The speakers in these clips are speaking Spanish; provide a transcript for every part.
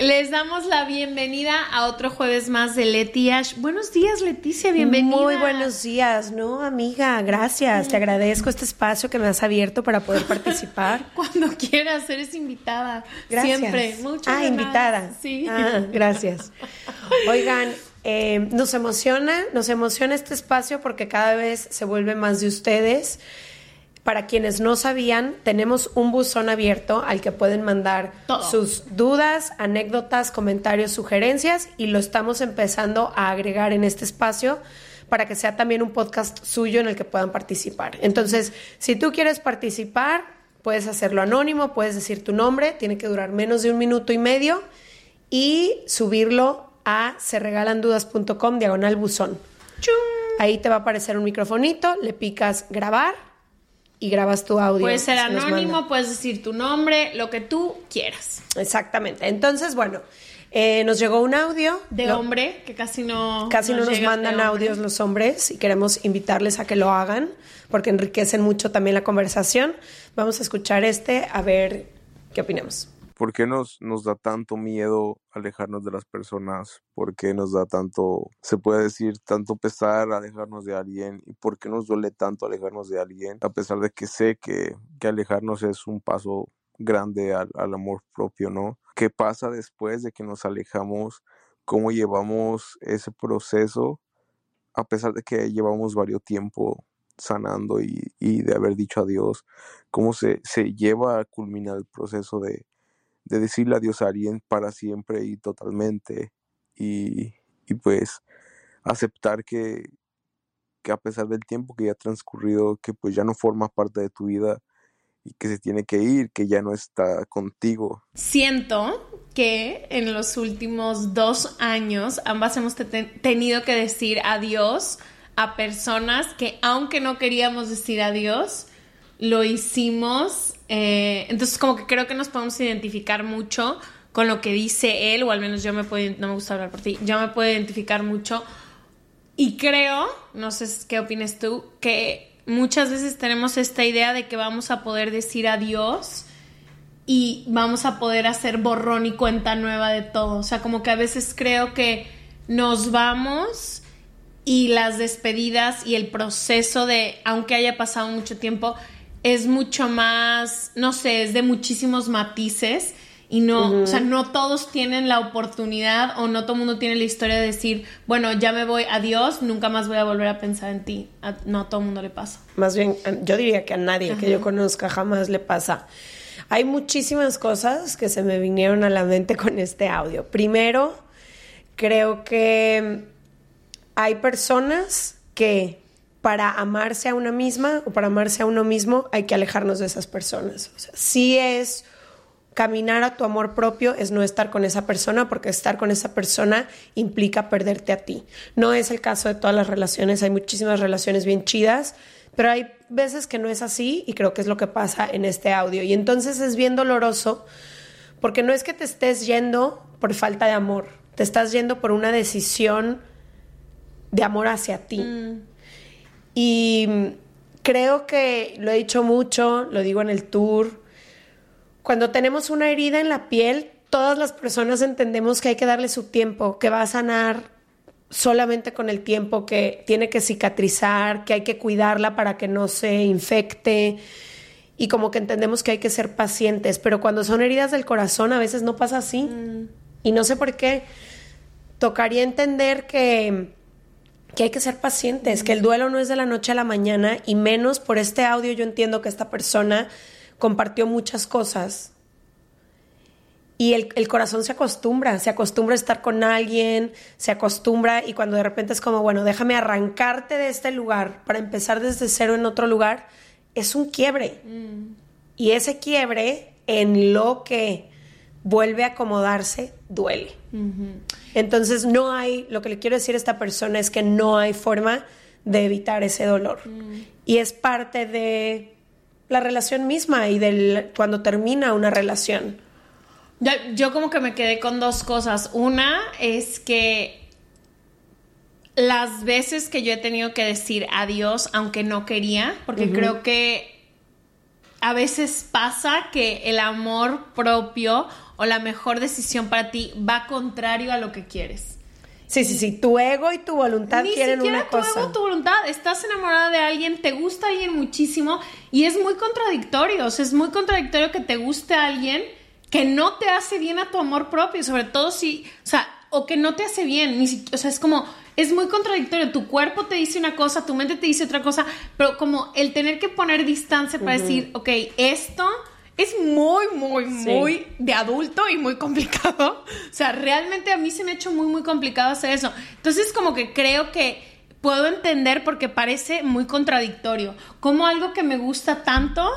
Les damos la bienvenida a otro jueves más de Letiash. Buenos días, Leticia, bienvenida. Muy buenos días, ¿no, amiga? Gracias. Te agradezco este espacio que me has abierto para poder participar. Cuando quieras, eres invitada. Gracias. Siempre. Muchas Ah, invitada. Sí. Ah, gracias. Oigan, eh, nos emociona, nos emociona este espacio porque cada vez se vuelve más de ustedes. Para quienes no sabían, tenemos un buzón abierto al que pueden mandar Todo. sus dudas, anécdotas, comentarios, sugerencias y lo estamos empezando a agregar en este espacio para que sea también un podcast suyo en el que puedan participar. Entonces, si tú quieres participar, puedes hacerlo anónimo, puedes decir tu nombre, tiene que durar menos de un minuto y medio y subirlo a serregalandudas.com diagonal buzón. Ahí te va a aparecer un microfonito, le picas grabar y grabas tu audio. Puede ser anónimo, puedes decir tu nombre, lo que tú quieras. Exactamente. Entonces, bueno, eh, nos llegó un audio. De Lo- hombre, que casi no. Casi no nos mandan hombre. audios los hombres y queremos invitarles a que lo hagan porque enriquecen mucho también la conversación. Vamos a escuchar este a ver qué opinamos. ¿Por qué nos, nos da tanto miedo alejarnos de las personas? ¿Por qué nos da tanto, se puede decir, tanto pesar alejarnos de alguien? ¿Y por qué nos duele tanto alejarnos de alguien? A pesar de que sé que, que alejarnos es un paso grande al, al amor propio, ¿no? ¿Qué pasa después de que nos alejamos? ¿Cómo llevamos ese proceso? A pesar de que llevamos varios tiempo sanando y, y de haber dicho adiós, ¿cómo se, se lleva a culminar el proceso de, de decirle adiós a alguien para siempre y totalmente y, y pues aceptar que, que a pesar del tiempo que ya ha transcurrido, que pues ya no forma parte de tu vida y que se tiene que ir, que ya no está contigo. Siento que en los últimos dos años ambas hemos te- tenido que decir adiós a personas que aunque no queríamos decir adiós, lo hicimos. eh, entonces como que creo que nos podemos identificar mucho con lo que dice él, o al menos yo me puedo, no me gusta hablar por ti, yo me puedo identificar mucho y creo, no sé qué opines tú, que muchas veces tenemos esta idea de que vamos a poder decir adiós y vamos a poder hacer borrón y cuenta nueva de todo. O sea, como que a veces creo que nos vamos y las despedidas y el proceso de, aunque haya pasado mucho tiempo, es mucho más, no sé, es de muchísimos matices y no, o sea, no todos tienen la oportunidad o no todo el mundo tiene la historia de decir, bueno, ya me voy, adiós, nunca más voy a volver a pensar en ti. A- no a todo el mundo le pasa. Más bien, a- yo diría que a nadie que yo conozca jamás le pasa. Hay muchísimas cosas que se me vinieron a la mente con este audio. Primero, creo que hay personas que para amarse a una misma o para amarse a uno mismo hay que alejarnos de esas personas. O sea, sí es caminar a tu amor propio es no estar con esa persona porque estar con esa persona implica perderte a ti. No es el caso de todas las relaciones, hay muchísimas relaciones bien chidas, pero hay veces que no es así y creo que es lo que pasa en este audio. Y entonces es bien doloroso porque no es que te estés yendo por falta de amor, te estás yendo por una decisión de amor hacia ti. Y creo que lo he dicho mucho, lo digo en el tour, cuando tenemos una herida en la piel, todas las personas entendemos que hay que darle su tiempo, que va a sanar solamente con el tiempo, que tiene que cicatrizar, que hay que cuidarla para que no se infecte y como que entendemos que hay que ser pacientes, pero cuando son heridas del corazón a veces no pasa así. Mm. Y no sé por qué. Tocaría entender que, que hay que ser pacientes, que el duelo no es de la noche a la mañana y menos por este audio yo entiendo que esta persona compartió muchas cosas. Y el, corazón se acostumbra, se acostumbra a estar con alguien, se acostumbra y cuando de repente es como, bueno, déjame arrancarte de este lugar para empezar desde cero en otro lugar, es un quiebre. Mm. Y ese quiebre en lo que vuelve a acomodarse duele. Entonces no hay, lo que le quiero decir a esta persona es que no hay forma de evitar ese dolor. Mm. Y es parte de la relación misma y del cuando termina una relación. Yo, como que me quedé con dos cosas. Una es que las veces que yo he tenido que decir adiós, aunque no quería, porque creo que a veces pasa que el amor propio o la mejor decisión para ti va contrario a lo que quieres. Sí, sí, sí. Tu ego y tu voluntad quieren una cosa. tu ego, tu voluntad. Estás enamorada de alguien, te gusta alguien muchísimo y es muy contradictorio. O sea, es muy contradictorio que te guste a alguien que no te hace bien a tu amor propio, sobre todo si, o sea, o que no te hace bien. Ni o sea, es como, es muy contradictorio. Tu cuerpo te dice una cosa, tu mente te dice otra cosa, pero como el tener que poner distancia para decir, ok, esto es muy, muy, muy de adulto y muy complicado. O sea, realmente a mí se me ha hecho muy, muy complicado hacer eso. Entonces, como que creo que puedo entender porque parece muy contradictorio. Como algo que me gusta tanto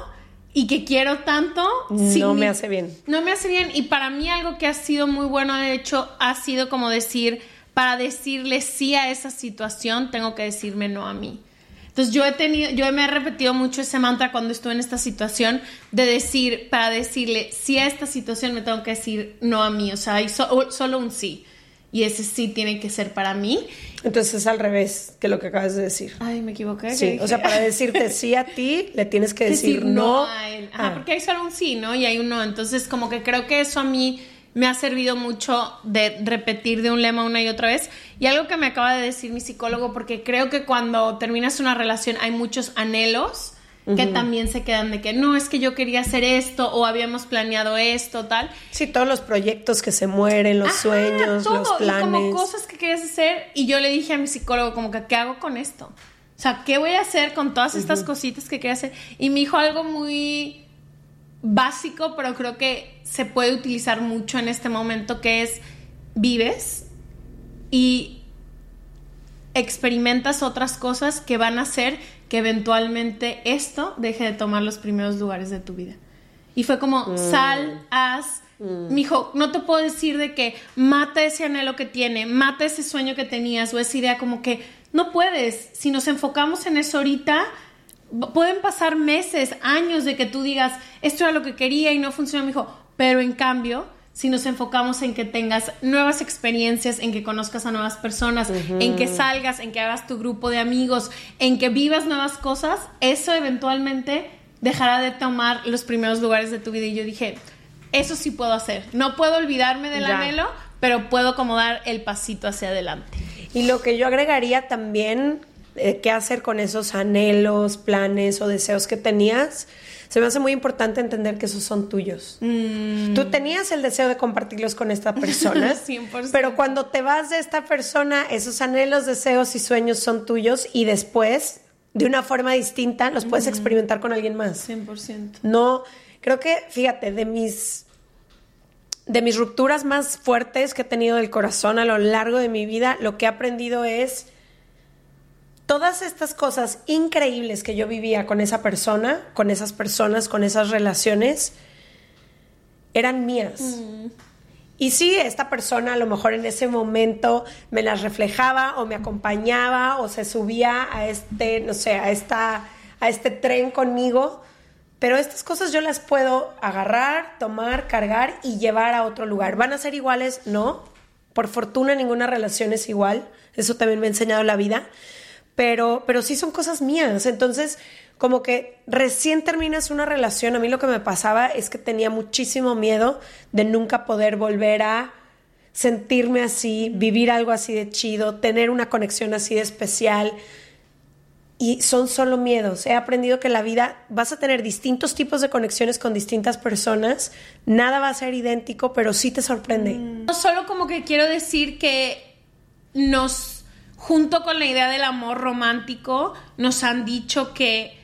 y que quiero tanto. No me hace bien. No me hace bien. Y para mí algo que ha sido muy bueno, de hecho, ha sido como decir, para decirle sí a esa situación, tengo que decirme no a mí. Entonces yo he tenido, yo me he repetido mucho ese mantra cuando estuve en esta situación de decir, para decirle, sí a esta situación me tengo que decir no a mí, o sea, hay solo un sí. Y ese sí tiene que ser para mí. Entonces es al revés que lo que acabas de decir. Ay, me equivoqué. Sí, o sea, para decirte sí a ti, le tienes que decir, no. a él. Ajá, ah. porque hay solo un sí, ¿no? Y hay un no. Entonces, como que creo que eso a mí me ha servido mucho de repetir de un lema una y otra vez. Y algo que me acaba de decir mi psicólogo, porque creo que cuando terminas una relación hay muchos anhelos que también se quedan de que no, es que yo quería hacer esto o habíamos planeado esto, tal. Sí, todos los proyectos que se mueren, los sueños, los planes. como cosas que querías hacer. Y yo le dije a mi psicólogo, como que, ¿qué hago con esto? O sea, ¿qué voy a hacer con todas estas cositas que quería hacer? Y me dijo algo muy básico, pero creo que se puede utilizar mucho en este momento, que es vives y experimentas otras cosas que van a hacer que eventualmente esto deje de tomar los primeros lugares de tu vida. Y fue como, mm. sal, haz, mm. Mijo, no te puedo decir de que mata ese anhelo que tiene, mata ese sueño que tenías o esa idea como que no puedes. Si nos enfocamos en eso ahorita, pueden pasar meses, años de que tú digas, esto era lo que quería y no funcionó, me dijo, pero en cambio, si nos enfocamos en que tengas nuevas experiencias, en que conozcas a nuevas personas, en que salgas, en que hagas tu grupo de amigos, en que vivas nuevas cosas, eso eventualmente dejará de tomar los primeros lugares de tu vida. Y yo dije, eso sí puedo hacer. No puedo olvidarme del anhelo, pero puedo como dar el pasito hacia adelante. Y lo que yo agregaría también, eh, qué hacer con esos anhelos, planes o deseos que tenías, se me hace muy importante entender que esos son tuyos. Mm. Tú tenías el deseo de compartirlos con esta persona, 100%. pero cuando te vas de esta persona, esos anhelos, deseos y sueños son tuyos y después, de una forma distinta, los puedes experimentar con alguien más. 100%. No, creo que, fíjate, de mis de mis rupturas más fuertes que he tenido del corazón a lo largo de mi vida, lo que he aprendido es todas estas cosas increíbles que yo vivía con esa persona, con esas personas, con esas relaciones, eran mías. Y sí, esta persona a lo mejor en ese momento me las reflejaba o me acompañaba o se subía a este, no sé, a, esta, a este tren conmigo, pero estas cosas yo las puedo agarrar, tomar, cargar y llevar a otro lugar. ¿Van a ser iguales? No. Por fortuna ninguna relación es igual. Eso también me ha enseñado la vida. Pero, pero sí son cosas mías. Entonces, como que recién terminas una relación, a mí lo que me pasaba es que tenía muchísimo miedo de nunca poder volver a sentirme así, vivir algo así de chido, tener una conexión así de especial. Y son solo miedos. He aprendido que la vida vas a tener distintos tipos de conexiones con distintas personas. Nada va a ser idéntico, pero sí te sorprende. No solo como que quiero decir que nos, junto con la idea del amor romántico, nos han dicho que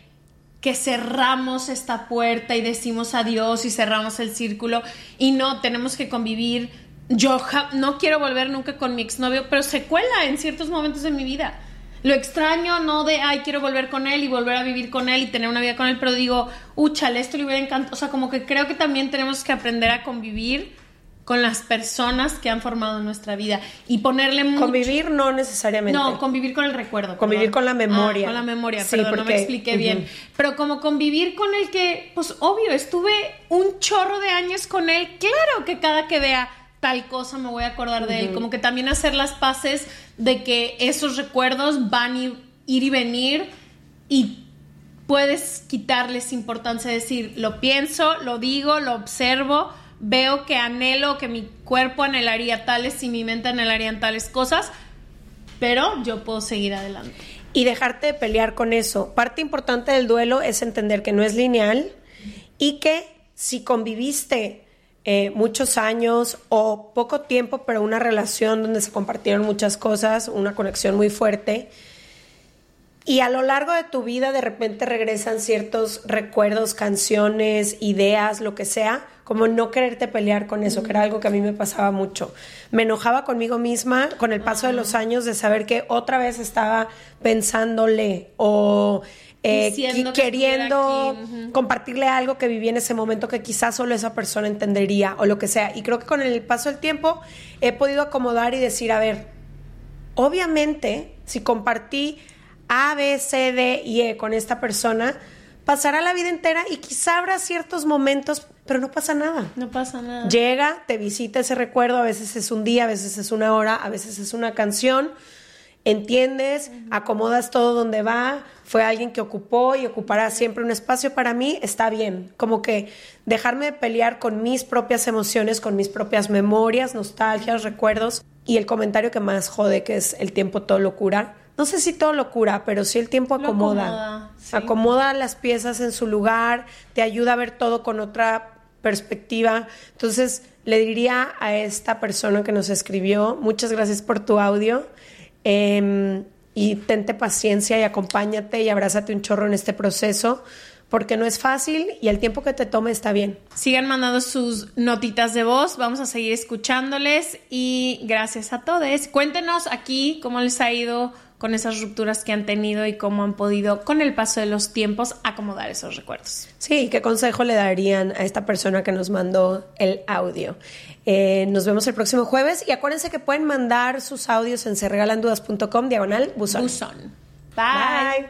que cerramos esta puerta y decimos adiós y cerramos el círculo y no, tenemos que convivir. Yo no quiero volver nunca con mi exnovio, pero se cuela en ciertos momentos de mi vida. Lo extraño, no de, ay, quiero volver con él y volver a vivir con él y tener una vida con él, pero digo, úchale, esto le hubiera encantado. O sea, como que creo que también tenemos que aprender a convivir con las personas que han formado nuestra vida y ponerle mucho... Convivir no necesariamente. No, convivir con el recuerdo. Convivir con la memoria. Ah, con la memoria, sí, perdón, no me expliqué bien. Pero como convivir con el que, pues obvio, estuve un chorro de años con él, claro que cada que vea tal cosa me voy a acordar de él, como que también hacer las paces de que esos recuerdos van a ir y venir y puedes quitarles importancia, decir, lo pienso, lo digo, lo observo, veo que anhelo, que mi cuerpo anhelaría tales y mi mente anhelarían tales cosas, pero yo puedo seguir adelante. Y dejarte de pelear con eso. Parte importante del duelo es entender que no es lineal y que si conviviste eh, muchos años o poco tiempo, pero una relación donde se compartieron muchas cosas, una conexión muy fuerte, y a lo largo de tu vida de repente regresan ciertos recuerdos, canciones, ideas, lo que sea, como no quererte pelear con eso, que era algo que a mí me pasaba mucho. Me enojaba conmigo misma con el paso de los años de saber que otra vez estaba pensándole o eh, queriendo compartirle algo que viví en ese momento que quizás solo esa persona entendería o lo que sea. Y creo que con el paso del tiempo he podido acomodar y decir, a ver, obviamente si compartí a, B, C, D y E con esta persona, pasará la vida entera y quizá habrá ciertos momentos, pero no pasa nada. No pasa nada. Llega, te visita ese recuerdo, a veces es un día, a veces es una hora, a veces es una canción. Entiendes, acomodas todo donde va, fue alguien que ocupó y ocupará siempre un espacio para mí, está bien. Como que dejarme pelear con mis propias emociones, con mis propias memorias, nostalgias, recuerdos y el comentario que más jode, que es el tiempo todo locura no sé si todo lo cura, pero sí el tiempo acomoda. Acomoda, las piezas en su lugar, te ayuda a ver todo con otra perspectiva. Entonces, le diría a esta persona que nos escribió, muchas gracias por tu audio. Em, y tente paciencia y acompáñate y abrázate un chorro en este proceso porque no es fácil y el tiempo que te tome está bien. Sigan mandando sus notitas de voz, vamos a seguir escuchándoles y gracias a todos. Cuéntenos aquí cómo les ha ido con esas rupturas que han tenido y cómo han podido, con el paso de los tiempos, acomodar esos recuerdos. Sí, ¿qué consejo le darían a esta persona que nos mandó el audio? Eh, nos vemos el próximo jueves y acuérdense que pueden mandar sus audios en serregalandudas.com diagonal buzón. Buzón. Bye.